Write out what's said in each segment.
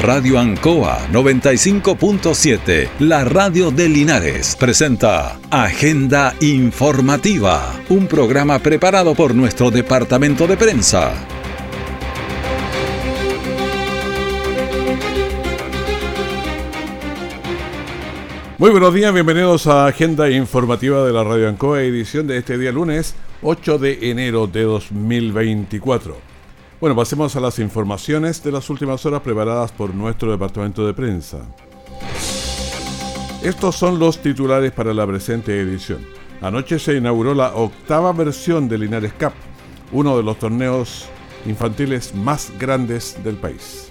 Radio Ancoa 95.7, la radio de Linares, presenta Agenda Informativa, un programa preparado por nuestro departamento de prensa. Muy buenos días, bienvenidos a Agenda Informativa de la Radio Ancoa, edición de este día lunes 8 de enero de 2024. Bueno, pasemos a las informaciones de las últimas horas preparadas por nuestro departamento de prensa. Estos son los titulares para la presente edición. Anoche se inauguró la octava versión de Linares Cup, uno de los torneos infantiles más grandes del país.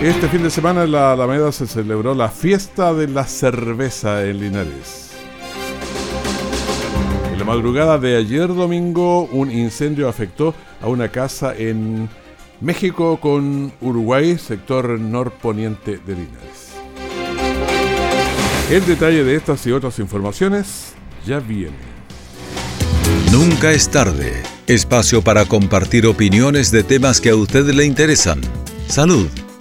Este fin de semana en la Alameda se celebró la fiesta de la cerveza en Linares madrugada de ayer domingo, un incendio afectó a una casa en México con Uruguay, sector norponiente de Linares. El detalle de estas y otras informaciones ya viene. Nunca es tarde. Espacio para compartir opiniones de temas que a usted le interesan. Salud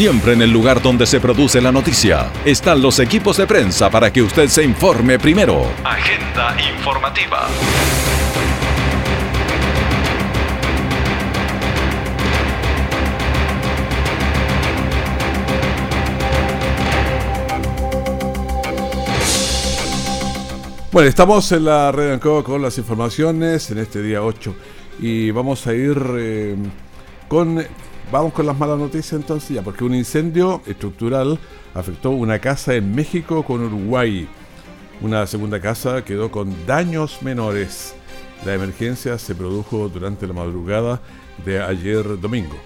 Siempre en el lugar donde se produce la noticia están los equipos de prensa para que usted se informe primero. Agenda informativa. Bueno, estamos en la red Ancoa con las informaciones en este día 8 y vamos a ir eh, con Vamos con las malas noticias entonces ya, porque un incendio estructural afectó una casa en México con Uruguay. Una segunda casa quedó con daños menores. La emergencia se produjo durante la madrugada de ayer domingo.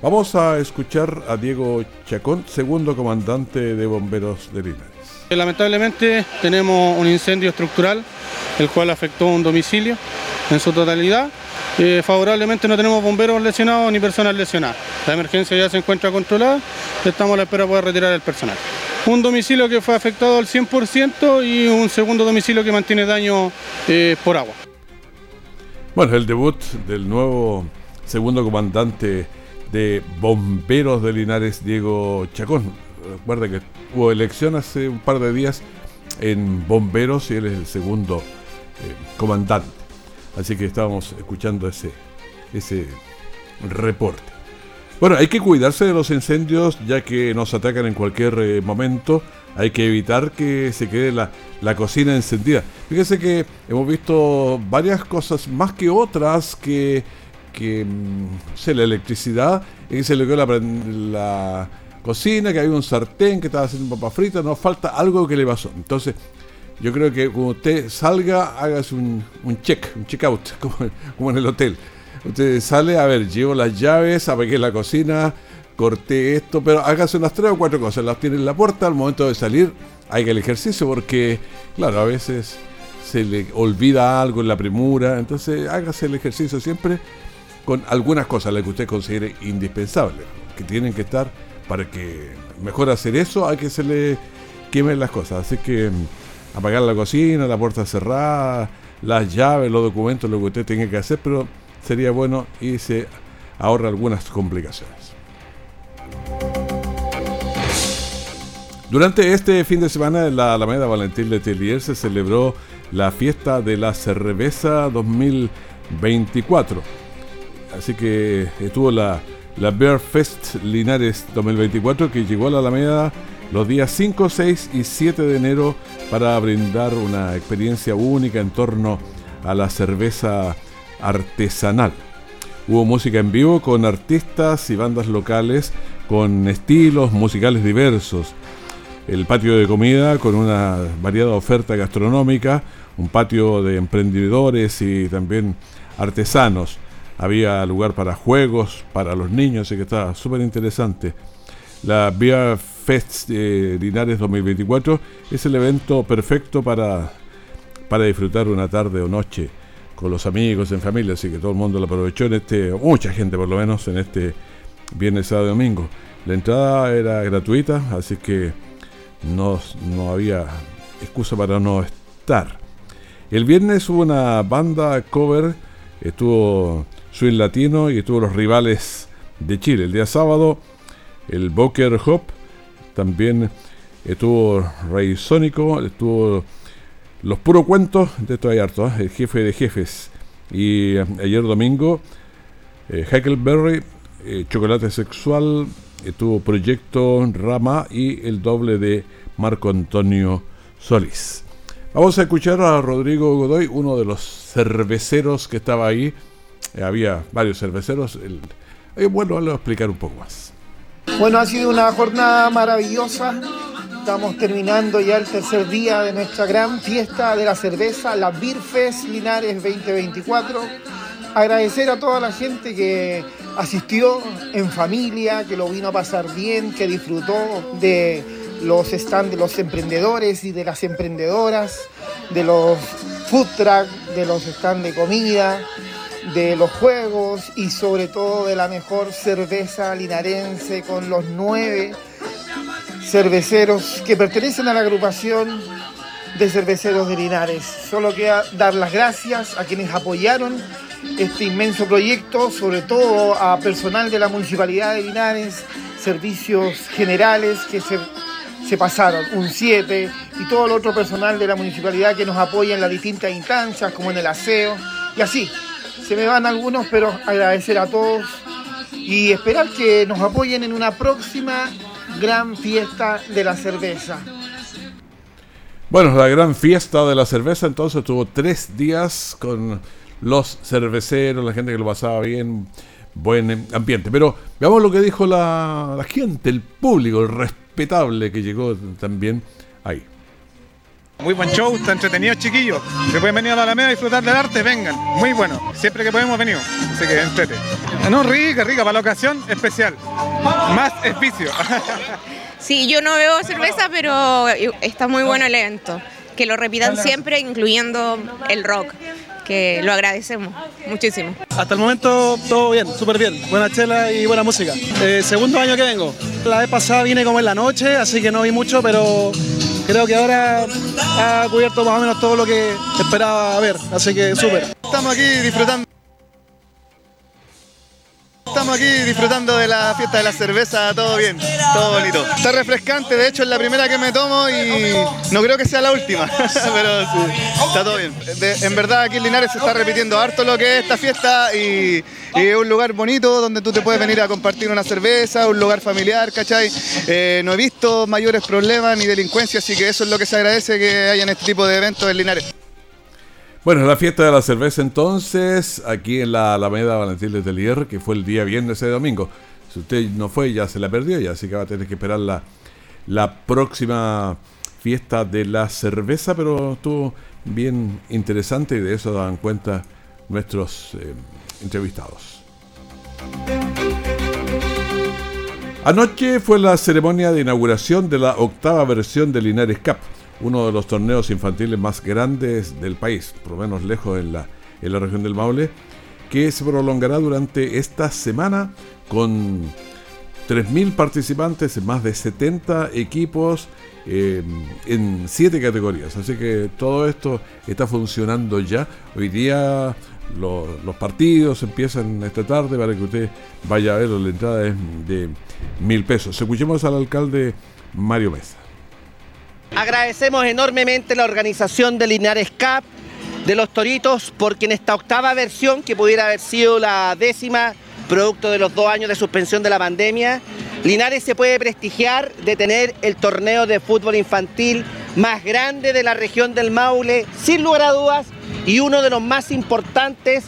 Vamos a escuchar a Diego Chacón, segundo comandante de bomberos de Linares. Lamentablemente tenemos un incendio estructural, el cual afectó un domicilio en su totalidad eh, favorablemente no tenemos bomberos lesionados ni personas lesionadas. La emergencia ya se encuentra controlada, estamos a la espera de poder retirar el personal. Un domicilio que fue afectado al 100% y un segundo domicilio que mantiene daño eh, por agua. Bueno, el debut del nuevo segundo comandante de bomberos de Linares, Diego Chacón. Recuerda que hubo elección hace un par de días en bomberos y él es el segundo eh, comandante. Así que estábamos escuchando ese, ese reporte. Bueno, hay que cuidarse de los incendios ya que nos atacan en cualquier eh, momento. Hay que evitar que se quede la, la cocina encendida. Fíjese que hemos visto varias cosas, más que otras, que, que mm, la electricidad, y que se le quedó la, la cocina, que hay un sartén que estaba haciendo papa frita, nos falta algo que le pasó. Entonces, yo creo que cuando usted salga, hágase un, un check, un check out, como, en el hotel. Usted sale, a ver, llevo las llaves, apagué la cocina, corté esto, pero hágase unas tres o cuatro cosas. Las tiene en la puerta, al momento de salir, haga el ejercicio, porque, claro, a veces se le olvida algo en la premura. Entonces, hágase el ejercicio siempre con algunas cosas, las que usted considere indispensables, que tienen que estar para que mejor hacer eso a que se le quemen las cosas. Así que apagar la cocina, la puerta cerrada, las llaves, los documentos, lo que usted tenga que hacer, pero sería bueno y se ahorra algunas complicaciones. Durante este fin de semana en la Alameda Valentín de Telier se celebró la fiesta de la cerveza 2024. Así que estuvo la, la Bear Fest Linares 2024 que llegó a la Alameda los días 5, 6 y 7 de enero para brindar una experiencia única en torno a la cerveza artesanal. Hubo música en vivo con artistas y bandas locales con estilos musicales diversos. El patio de comida con una variada oferta gastronómica, un patio de emprendedores y también artesanos. Había lugar para juegos, para los niños, así que estaba súper interesante. La Beer Fest de Linares 2024 es el evento perfecto para, para disfrutar una tarde o noche con los amigos, en familia, así que todo el mundo lo aprovechó en este, mucha gente por lo menos, en este viernes, sábado y domingo. La entrada era gratuita, así que no, no había excusa para no estar. El viernes hubo una banda cover, estuvo Swing Latino y estuvo los rivales de Chile. El día sábado, el Boker Hop, también estuvo Rey Sónico, estuvo los puros cuentos, de esto hay harto, ¿eh? el jefe de jefes. Y eh, ayer domingo, eh, Huckleberry, eh, Chocolate Sexual, estuvo Proyecto Rama y el doble de Marco Antonio Solís. Vamos a escuchar a Rodrigo Godoy, uno de los cerveceros que estaba ahí. Había varios cerveceros. bueno, le voy a explicar un poco más. Bueno, ha sido una jornada maravillosa Estamos terminando ya el tercer día de nuestra gran fiesta de la cerveza, la Beer Fest Linares 2024. Agradecer a toda la gente que asistió en familia, que lo vino a pasar bien, que disfrutó de los stands de los emprendedores y de las emprendedoras, de los food truck, de los stands de comida, de los juegos y sobre todo de la mejor cerveza linarense con los nueve cerveceros que pertenecen a la agrupación de cerveceros de Linares. Solo queda dar las gracias a quienes apoyaron este inmenso proyecto, sobre todo a personal de la Municipalidad de Linares, servicios generales que se, se pasaron, un 7, y todo el otro personal de la Municipalidad que nos apoya en las distintas instancias, como en el aseo, y así. Se me van algunos, pero agradecer a todos y esperar que nos apoyen en una próxima gran fiesta de la cerveza. Bueno, la gran fiesta de la cerveza entonces tuvo tres días con los cerveceros, la gente que lo pasaba bien, buen ambiente. Pero veamos lo que dijo la, la gente, el público, el respetable que llegó también. Muy buen show, está entretenido, chiquillos. Se pueden venir a la Alameda a disfrutar del arte, vengan. Muy bueno. Siempre que podemos venir. Así que entrete. No, rica, rica, para la ocasión especial. Más espicio. Sí, yo no veo cerveza, pero está muy bueno el evento. Que lo repitan siempre, incluyendo el rock que lo agradecemos muchísimo. Hasta el momento todo bien, súper bien, buena chela y buena música. Eh, segundo año que vengo. La vez pasada vine como en la noche, así que no vi mucho, pero creo que ahora ha cubierto más o menos todo lo que esperaba ver, así que súper. Estamos aquí disfrutando. Estamos aquí disfrutando de la fiesta de la cerveza, todo bien, todo bonito. Está refrescante, de hecho es la primera que me tomo y no creo que sea la última, pero sí, está todo bien. en verdad aquí en Linares se está repitiendo harto lo que es esta fiesta y, es un lugar bonito donde tú te puedes venir a compartir una cerveza, un lugar familiar, ¿cachai? Eh, no he visto mayores problemas ni delincuencia, así que eso es lo que se agradece que haya en este tipo de eventos en Linares. Bueno, la fiesta de la cerveza entonces, aquí en la Alameda Valentín de Telier, que fue el día viernes de domingo. Si usted no fue, ya se la perdió, ya así que va a tener que esperar la, la próxima fiesta de la cerveza, pero estuvo bien interesante y de eso dan cuenta nuestros eh, entrevistados. Anoche fue la ceremonia de inauguración de la octava versión de Linares Cup uno de los torneos infantiles más grandes del país, por lo menos lejos en la, en la región del Maule, que se prolongará durante esta semana con 3.000 participantes en más de 70 equipos eh, en 7 categorías. Así que todo esto está funcionando ya. Hoy día los partidos empiezan esta tarde para que usted vaya a ver La entrada es de mil pesos. Escuchemos al alcalde Mario Mesa. Agradecemos enormemente la organización de Linares Cup, de los Toritos, porque en esta octava versión, que pudiera haber sido la décima, producto de los dos años de suspensión de la pandemia, Linares se puede prestigiar de tener el torneo de fútbol infantil más grande de la región del Maule, sin lugar a dudas, y uno de los más importantes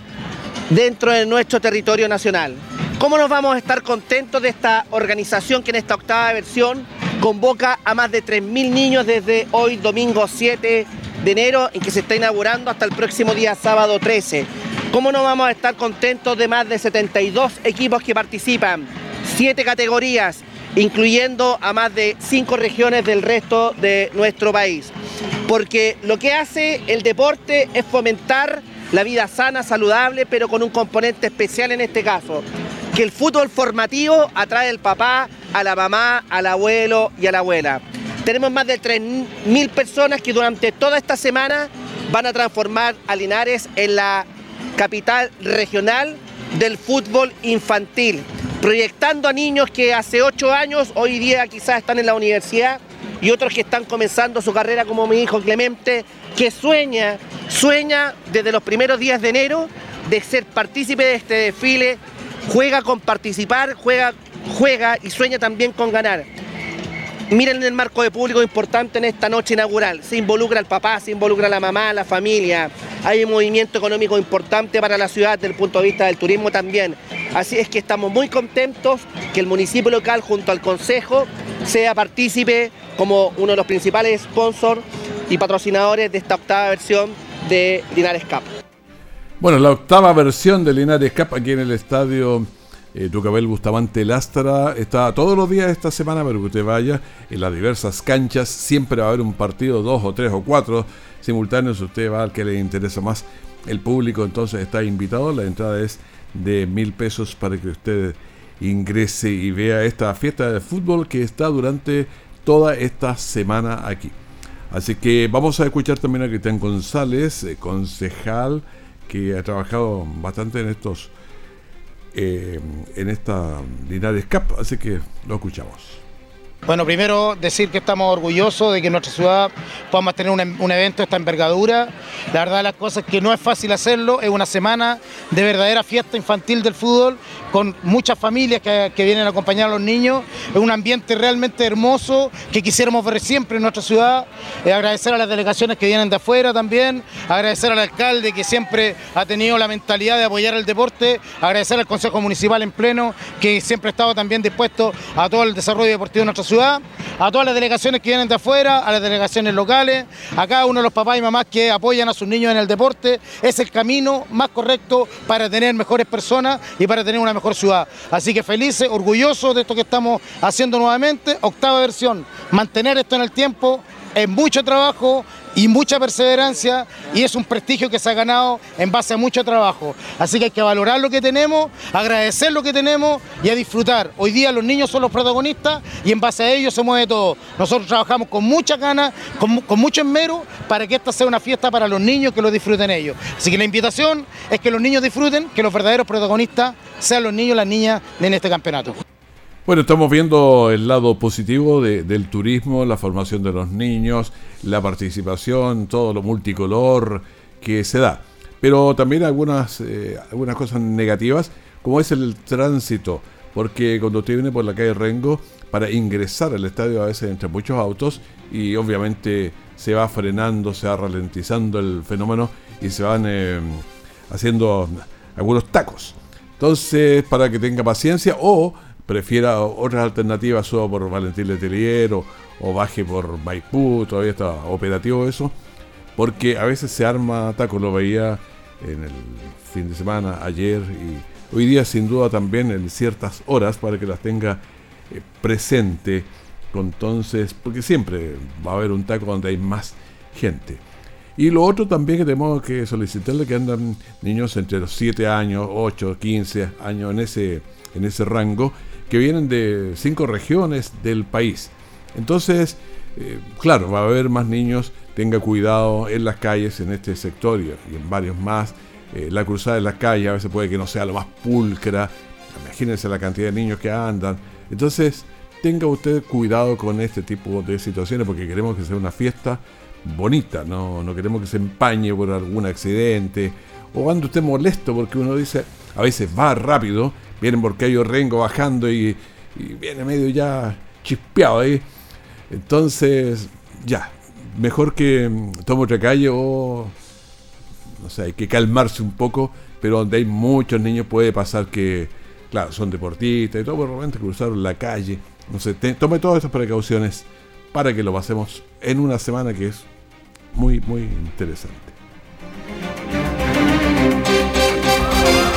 dentro de nuestro territorio nacional. ¿Cómo nos vamos a estar contentos de esta organización que en esta octava versión convoca a más de 3.000 niños desde hoy, domingo 7 de enero, en que se está inaugurando hasta el próximo día sábado 13. ¿Cómo no vamos a estar contentos de más de 72 equipos que participan? Siete categorías, incluyendo a más de cinco regiones del resto de nuestro país. Porque lo que hace el deporte es fomentar la vida sana, saludable, pero con un componente especial en este caso, que el fútbol formativo atrae al papá, a la mamá, al abuelo y a la abuela. Tenemos más de 3.000 personas que durante toda esta semana van a transformar a Linares en la capital regional del fútbol infantil, proyectando a niños que hace ocho años, hoy día quizás están en la universidad, y otros que están comenzando su carrera como mi hijo Clemente, que sueña, sueña desde los primeros días de enero de ser partícipe de este desfile, juega con participar, juega, juega y sueña también con ganar. Miren el marco de público importante en esta noche inaugural. Se involucra el papá, se involucra la mamá, la familia. Hay un movimiento económico importante para la ciudad desde el punto de vista del turismo también. Así es que estamos muy contentos que el municipio local junto al consejo sea partícipe como uno de los principales sponsors y patrocinadores de esta octava versión de Linares Cup. Bueno, la octava versión de Linares Cup aquí en el estadio eh, Tucabel Bustamante Lastra está todos los días esta semana para que usted vaya en las diversas canchas. Siempre va a haber un partido, dos o tres o cuatro simultáneos. Usted va al que le interesa más. El público entonces está invitado. La entrada es de mil pesos para que usted ingrese y vea esta fiesta de fútbol que está durante toda esta semana aquí. Así que vamos a escuchar también a Cristian González, eh, concejal que ha trabajado bastante en estos eh, en esta Linares Cup, así que lo escuchamos. Bueno, primero decir que estamos orgullosos de que nuestra ciudad podamos tener un, evento de esta envergadura. La verdad las cosas es que no es fácil hacerlo, es una semana de verdadera fiesta infantil del fútbol, con muchas familias que, vienen a acompañar a los niños. Es un ambiente realmente hermoso que quisiéramos ver siempre en nuestra ciudad. Eh, agradecer a las delegaciones que vienen de afuera también, agradecer al alcalde que siempre ha tenido la mentalidad de apoyar el deporte, agradecer al Consejo Municipal en pleno que siempre ha estado también dispuesto a todo el desarrollo deportivo de nuestra ciudad a todas las delegaciones que vienen de afuera, a las delegaciones locales, a cada uno de los papás y mamás que apoyan a sus niños en el deporte. Es el camino más correcto para tener mejores personas y para tener una mejor ciudad. Así que felices, orgullosos de esto que estamos haciendo nuevamente. Octava versión, mantener esto en el tiempo es mucho trabajo, y mucha perseverancia y es un prestigio que se ha ganado en base a mucho trabajo. Así que hay que valorar lo que tenemos, agradecer lo que tenemos y a disfrutar. Hoy día los niños son los protagonistas y en base a ellos se mueve todo. Nosotros trabajamos con muchas ganas, con, mucho esmero para que esta sea una fiesta para los niños que lo disfruten ellos. Así que la invitación es que los niños disfruten, que los verdaderos protagonistas sean los niños y las niñas en este campeonato. Bueno, estamos viendo el lado positivo del turismo, la formación de los niños, la participación, todo lo multicolor que se da. Pero también algunas, eh, algunas cosas negativas, como es el tránsito, porque cuando usted viene por la calle Rengo, para ingresar al estadio a veces entre muchos autos y obviamente se va frenando, se va ralentizando el fenómeno y se van eh, haciendo algunos tacos. Entonces, para que tenga paciencia o prefiera otras alternativas, suba por Valentín Letelier o, baje por Maipú, todavía está operativo eso, porque a veces se arma taco, lo veía en el fin de semana, ayer y hoy día sin duda también en ciertas horas para que las tenga eh, presente, entonces, porque siempre va a haber un taco donde hay más gente. Y lo otro también que tenemos que solicitarle que andan niños entre los 7 años, 8, 15 años en ese, en ese rango, que vienen de cinco regiones del país. Entonces, eh, claro, va a haber más niños, tenga cuidado en las calles, en este sector y, en varios más. Eh, la cruzada de las calles a veces puede que no sea lo más pulcra. Imagínense la cantidad de niños que andan. Entonces, tenga usted cuidado con este tipo de situaciones porque queremos que sea una fiesta bonita, no, no queremos que se empañe por algún accidente o ande usted molesto porque uno dice, a veces va rápido vienen porque hay Rengo bajando y, viene medio ya chispeado ahí. Entonces, ya, mejor que mm, tome otra calle o, no sé, hay que calmarse un poco, pero donde hay muchos niños puede pasar que, claro, son deportistas y todo, por repente cruzaron la calle. No sé, tome todas estas precauciones para que lo pasemos en una semana que es muy, muy interesante.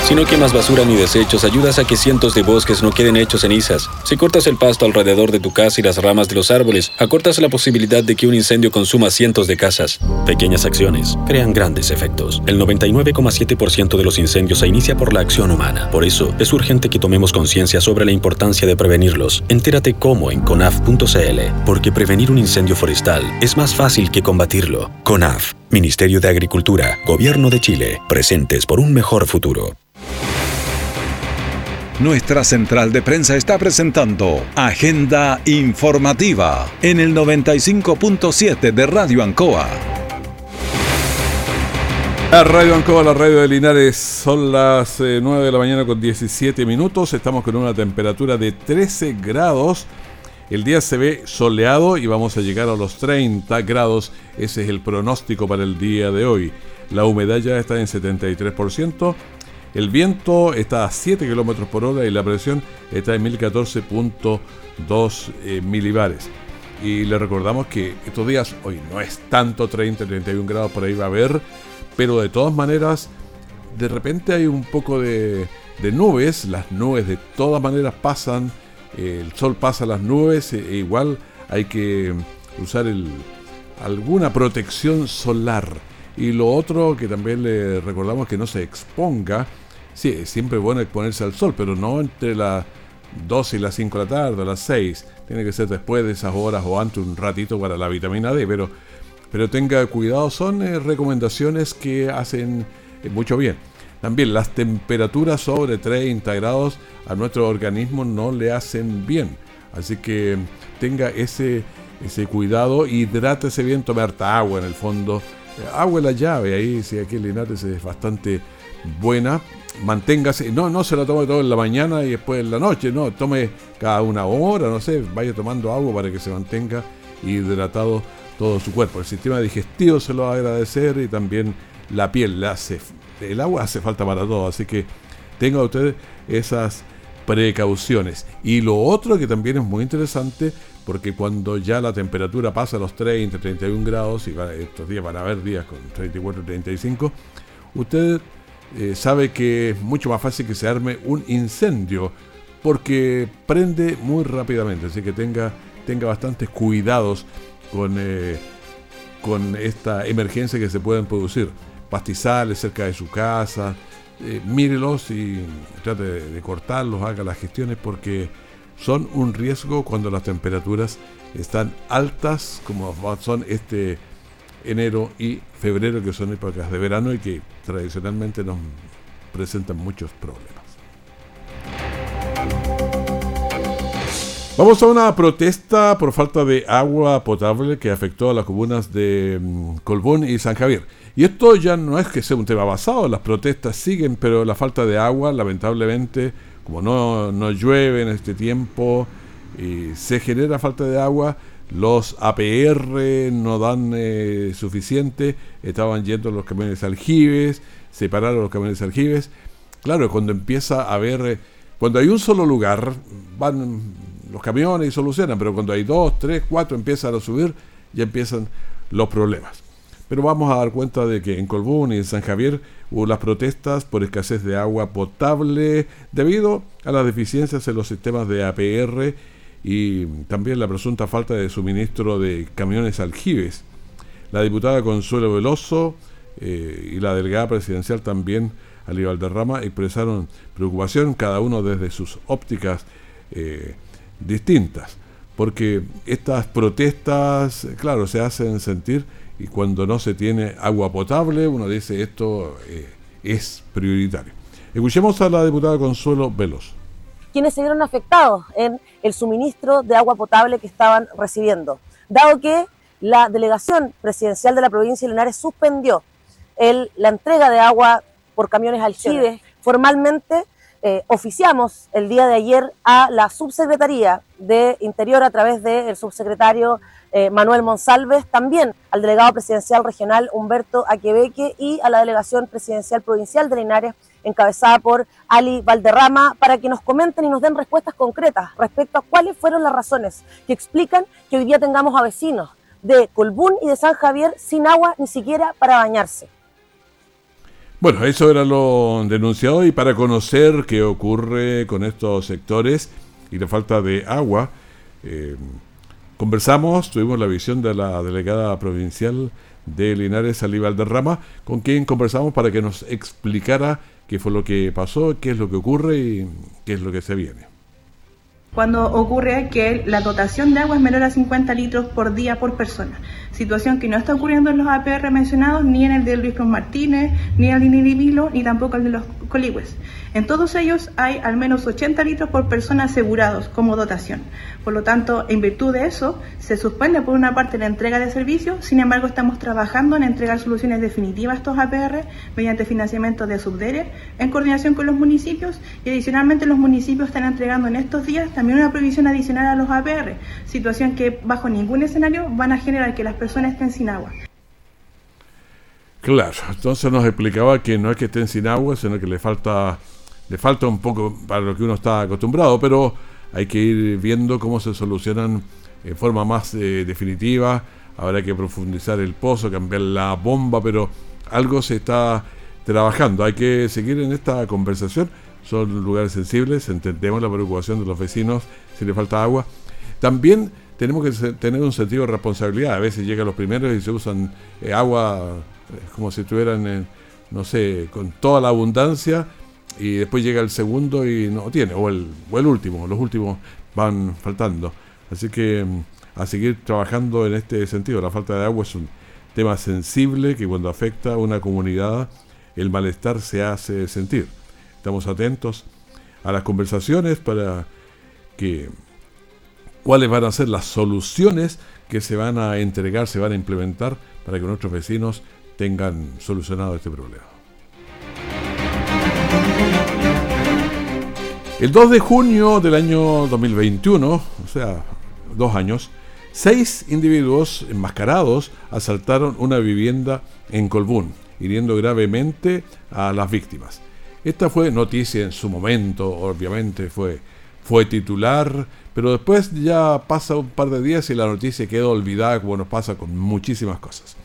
Si no quemas basura ni desechos, ayudas a que cientos de bosques no queden hechos cenizas. Si cortas el pasto alrededor de tu casa y las ramas de los árboles, acortas la posibilidad de que un incendio consuma cientos de casas. Pequeñas acciones crean grandes efectos. El 99,7% de los incendios se inicia por la acción humana. Por eso, es urgente que tomemos conciencia sobre la importancia de prevenirlos. Entérate cómo en conaf.cl, porque prevenir un incendio forestal es más fácil que combatirlo. CONAF, Ministerio de Agricultura, Gobierno de Chile, presentes por un mejor futuro. Nuestra central de prensa está presentando Agenda Informativa en el 95.7 de Radio Ancoa. La Radio Ancoa, la radio de Linares, son las 9 eh, de la mañana con 17 minutos. Estamos con una temperatura de 13 grados. El día se ve soleado y vamos a llegar a los 30 grados. Ese es el pronóstico para el día de hoy. La humedad ya está en 73%. El viento está a 7 km por hora y la presión está en 1014.2 eh, milibares. Y le recordamos que estos días, hoy no es tanto 30, 31 grados, por ahí va a haber, pero de todas maneras, de repente hay un poco de, nubes, las nubes de todas maneras pasan, el sol pasa las nubes, e, igual hay que usar alguna protección solar. Y lo otro que también le recordamos que no se exponga Sí, es siempre bueno exponerse al sol, pero no entre las 12 y las 5 de la tarde, las 6. Tiene que ser después de esas horas o antes un ratito para la vitamina D, pero, pero tenga cuidado, son eh, recomendaciones que hacen eh, mucho bien. También las temperaturas sobre 30 grados a nuestro organismo no le hacen bien. Así que tenga ese, ese cuidado, hidrátese bien, tome harta agua en el fondo. Eh, agua en la llave, ahí si aquí el es bastante buena manténgase, no, no se lo tome todo en la mañana y después en la noche, no, tome cada una hora, no sé, vaya tomando agua para que se mantenga hidratado todo su cuerpo. El sistema digestivo se lo va a agradecer y también la piel le hace, el agua hace falta para todo, así que tenga usted esas precauciones. Y lo otro que también es muy interesante, porque cuando ya la temperatura pasa a los 30, 31 grados, y estos días van a haber días con 34, 35, usted eh, sabe que es mucho más fácil que se arme un incendio porque prende muy rápidamente, así que tenga, tenga bastantes cuidados con, eh, con esta emergencia que se pueden producir. Pastizales cerca de su casa, eh, mírelos y trate de, cortarlos, haga las gestiones porque son un riesgo cuando las temperaturas están altas como son este enero y febrero, que son épocas de verano y que tradicionalmente nos presentan muchos problemas. Vamos a una protesta por falta de agua potable que afectó a las comunas de mm, Colbún y San Javier. Y esto ya no es que sea un tema basado, las protestas siguen, pero la falta de agua, lamentablemente, como no, no llueve en este tiempo, y se genera falta de agua, los APR no dan eh, suficiente, estaban yendo los camiones aljibes, separaron los camiones aljibes. Claro, cuando empieza a haber, eh, cuando hay un solo lugar, van los camiones y solucionan, pero cuando hay dos, tres, cuatro, empiezan a subir, ya empiezan los problemas. Pero vamos a dar cuenta de que en Colbún y en San Javier hubo las protestas por escasez de agua potable debido a las deficiencias en los sistemas de APR y también la presunta falta de suministro de camiones aljibes. La diputada Consuelo Veloso eh, y la delegada presidencial también, Ali Valderrama, expresaron preocupación, cada uno desde sus ópticas eh, distintas, porque estas protestas, claro, se hacen sentir y cuando no se tiene agua potable, uno dice esto eh, es prioritario. Escuchemos a la diputada Consuelo Veloso quienes se vieron afectados en el suministro de agua potable que estaban recibiendo, dado que la delegación presidencial de la provincia de Linares suspendió la entrega de agua por camiones aljibes. Formalmente eh, oficiamos el día de ayer a la subsecretaría de Interior a través del subsecretario eh, Manuel Monsalves, también al delegado presidencial regional Humberto Aquebeque y a la delegación presidencial provincial de Linares encabezada por Ali Valderrama, para que nos comenten y nos den respuestas concretas respecto a cuáles fueron las razones que explican que hoy día tengamos a vecinos de Colbún y de San Javier sin agua ni siquiera para bañarse. Bueno, eso era lo denunciado y para conocer qué ocurre con estos sectores y la falta de agua, eh, conversamos, tuvimos la visión de la delegada provincial de Linares, Alíbal de Rama, con quien conversamos para que nos explicara qué fue lo que pasó, qué es lo que ocurre y qué es lo que se viene. Cuando ocurre que la dotación de agua es menor a 50 litros por día por persona, situación que no está ocurriendo en los APR mencionados, ni en el de Luis Cruz Martínez, ni en el de Nidivilo, ni tampoco el de los Coligües. En todos ellos hay al menos 80 litros por persona asegurados como dotación. Por lo tanto, en virtud de eso, se suspende por una parte la entrega de servicios, sin embargo estamos trabajando en entregar soluciones definitivas a estos APR mediante financiamiento de Subdere en coordinación con los municipios y adicionalmente los municipios están entregando en estos días también una previsión adicional a los APR, situación que bajo ningún escenario van a generar que las personas estén sin agua. Claro, entonces nos explicaba que no es que estén sin agua, sino que le falta le falta un poco para lo que uno está acostumbrado, pero hay que ir viendo cómo se solucionan en forma más eh, definitiva. Habrá que profundizar el pozo, cambiar la bomba, pero algo se está trabajando. Hay que seguir en esta conversación. Son lugares sensibles, entendemos la preocupación de los vecinos si le falta agua. También tenemos que tener un sentido de responsabilidad. A veces llegan los primeros y se usan eh, agua eh, como si estuvieran, no sé, con toda la abundancia y después llega el segundo y no tiene, o el, o el último, los últimos van faltando. Así que mm, a seguir trabajando en este sentido. La falta de agua es un tema sensible que cuando afecta a una comunidad el malestar se hace sentir. Estamos atentos a las conversaciones para que cuáles van a ser las soluciones que se van a entregar, se van a implementar para que nuestros vecinos tengan solucionado este problema. El 2 de junio del año 2021, o sea, dos años, seis individuos enmascarados asaltaron una vivienda en Colbún, hiriendo gravemente a las víctimas. Esta fue noticia en su momento, obviamente fue, fue titular, pero después ya pasa un par de días y la noticia quedó olvidada, como nos pasa con muchísimas cosas.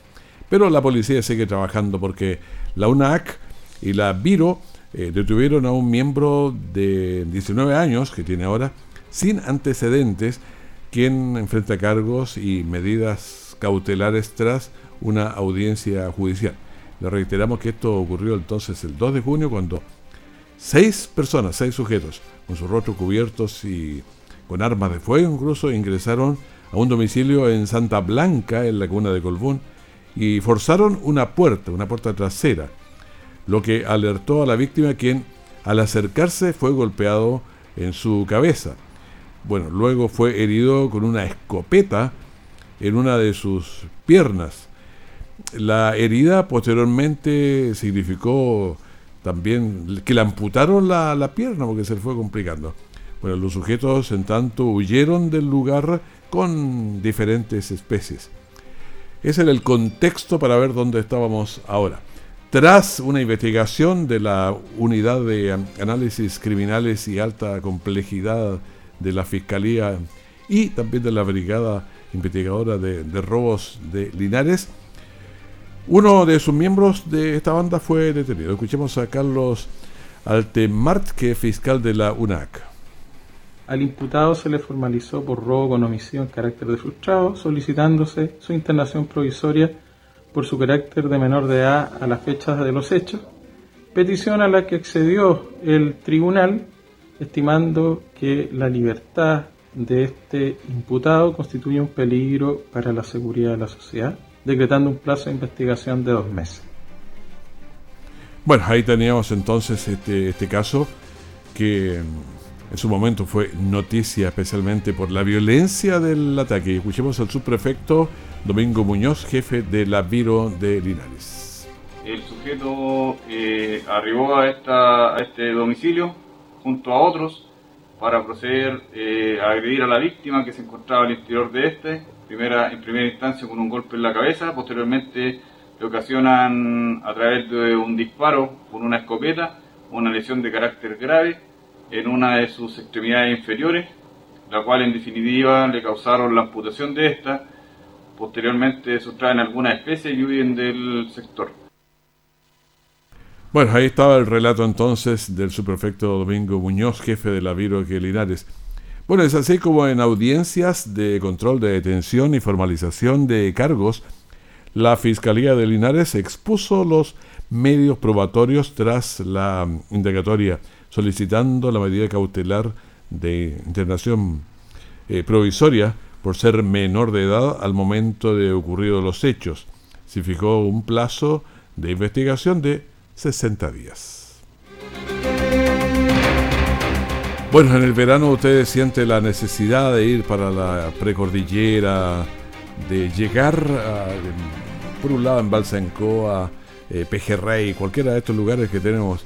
Pero la policía sigue trabajando porque la UNAC y la Viro eh, detuvieron a un miembro de 19 años, que tiene ahora, sin antecedentes, quien enfrenta cargos y medidas cautelares tras una audiencia judicial. Le reiteramos que esto ocurrió entonces el 2 de junio cuando seis personas, seis sujetos, con sus rostros cubiertos y con armas de fuego incluso, ingresaron a un domicilio en Santa Blanca, en la cuna de Colbún, y forzaron una puerta, una puerta trasera, lo que alertó a la víctima quien al acercarse fue golpeado en su cabeza. Bueno, luego fue herido con una escopeta en una de sus piernas. La herida posteriormente significó también que le amputaron la, la pierna porque se le fue complicando. Bueno, los sujetos en tanto huyeron del lugar con diferentes especies. Ese era el contexto para ver dónde estábamos ahora. Tras una investigación de la Unidad de Análisis Criminales y Alta Complejidad de la Fiscalía y también de la Brigada Investigadora de, Robos de Linares, uno de sus miembros de esta banda fue detenido. Escuchemos a Carlos Altemart, que es fiscal de la UNAC. Al imputado se le formalizó por robo con omisión carácter de frustrado, solicitándose su internación provisoria por su carácter de menor de edad a las fechas de los hechos, petición a la que accedió el tribunal, estimando que la libertad de este imputado constituye un peligro para la seguridad de la sociedad, decretando un plazo de investigación de dos meses. Bueno, ahí teníamos entonces este, este caso que en su momento fue noticia especialmente por la violencia del ataque. Escuchemos al subprefecto Domingo Muñoz, jefe de la Viro de Linares. El sujeto eh, arribó a, este domicilio junto a otros para proceder eh, a agredir a la víctima que se encontraba al interior de este, primera, en primera instancia con un golpe en la cabeza, posteriormente le ocasionan a través de un disparo con una escopeta una lesión de carácter grave en una de sus extremidades inferiores, la cual en definitiva le causaron la amputación de esta, posteriormente sustraen algunas especies y huyen del sector. Bueno, ahí estaba el relato entonces del subprefecto Domingo Muñoz, jefe de la Viro que Linares. Bueno, es así como en audiencias de control de detención y formalización de cargos, la Fiscalía de Linares expuso los medios probatorios tras la indagatoria, solicitando la medida cautelar de internación eh, provisoria por ser menor de edad al momento de ocurridos los hechos. Se fijó un plazo de investigación de 60 días. Bueno, en el verano usted siente la necesidad de ir para la precordillera, de llegar a, por un lado en Balsancoa, eh, Pejerrey, cualquiera de estos lugares que tenemos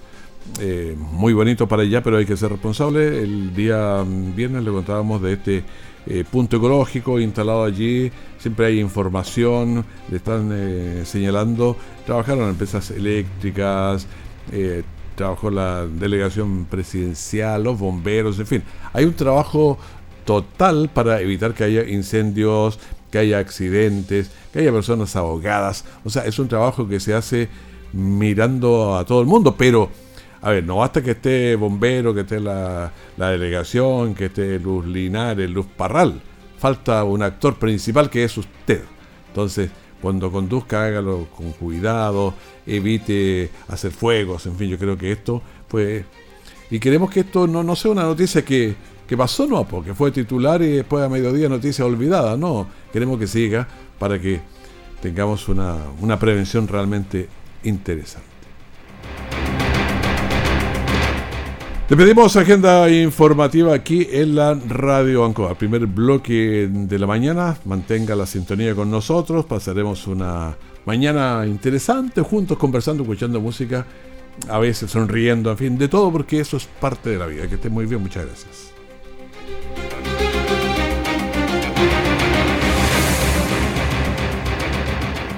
eh, muy bonito para allá, pero hay que ser responsable. El día viernes le contábamos de este eh, punto ecológico instalado allí. Siempre hay información, le están eh, señalando. Trabajaron empresas eléctricas, trabajó la delegación presidencial, los bomberos, en fin. Hay un trabajo total para evitar que haya incendios, que haya accidentes, que haya personas ahogadas. O sea, es un trabajo que se hace mirando a todo el mundo, pero a ver, no basta que esté bombero, que esté la, delegación, que esté Luz Linares, Luz Parral. Falta un actor principal que es usted. Entonces, cuando conduzca, hágalo con cuidado, evite hacer fuegos, en fin, yo creo que esto fue... Y queremos que esto no, no sea una noticia que, que pasó, no, porque fue titular y después a mediodía noticia olvidada, no. Queremos que siga para que tengamos una, una prevención realmente interesante. Le pedimos agenda informativa aquí en la Radio Ancoa. Primer bloque de la mañana. Mantenga la sintonía con nosotros. Pasaremos una mañana interesante juntos conversando, escuchando música, a veces sonriendo, en fin, de todo porque eso es parte de la vida. Que esté muy bien. Muchas gracias.